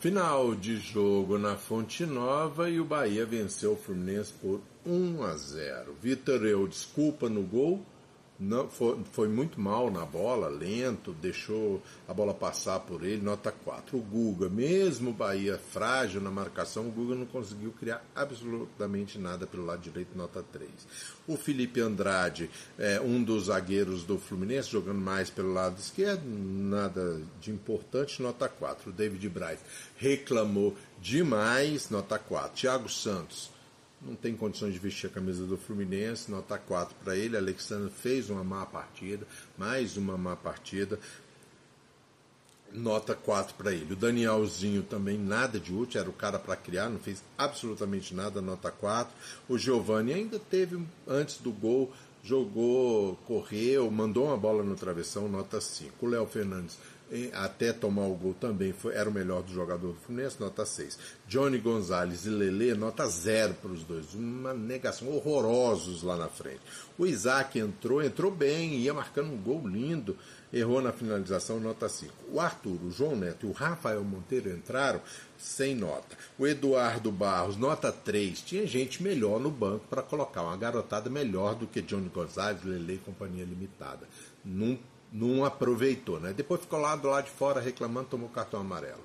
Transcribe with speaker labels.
Speaker 1: Final de jogo na Fonte Nova e o Bahia venceu o Fluminense por 1 a 0. Vitor Eu desculpa no gol, não foi, foi muito mal na bola, lento, deixou a bola passar por ele, nota 4. O Guga, mesmo Bahia frágil na marcação, o Guga não conseguiu criar absolutamente nada pelo lado direito, nota 3. O Felipe Andrade, é, um dos zagueiros do Fluminense, jogando mais pelo lado esquerdo, nada de importante, nota 4. O David Braz reclamou demais, nota 4. Thiago Santos não tem condições de vestir a camisa do Fluminense, nota 4 para ele. Alexandre fez uma má partida, mais uma má partida, nota 4 para ele. O Danielzinho também nada de útil, era o cara para criar, não fez absolutamente nada, nota 4. O Giovani ainda teve, antes do gol, jogou, correu, mandou uma bola no travessão, nota 5. O Léo Fernandes até tomar o gol também foi, era o melhor do jogador do Fluminense, nota 6. Johnny Gonzalez e Lele, nota 0 para os dois. Uma negação, horrorosos lá na frente. O Isaac entrou, entrou bem, ia marcando um gol lindo, errou na finalização, nota 5. O Arthur, o João Neto e o Rafael Monteiro entraram sem nota. O Eduardo Barros, nota 3. Tinha gente melhor no banco para colocar uma garotada melhor do que Johnny Gonzalez, Lele e Companhia Limitada. Não não aproveitou, né? Depois ficou lá do lado de fora reclamando, tomou cartão amarelo.